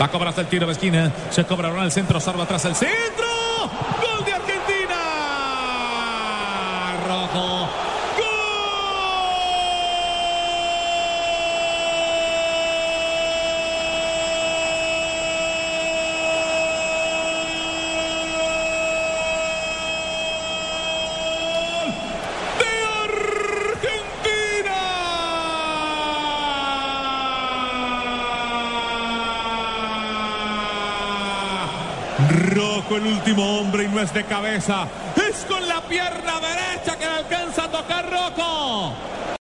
Va a cobrarse el tiro de esquina. Se cobrará el centro. Salva atrás el centro. Gol de Argentina. Rojo. Rojo el último hombre y no es de cabeza. Es con la pierna derecha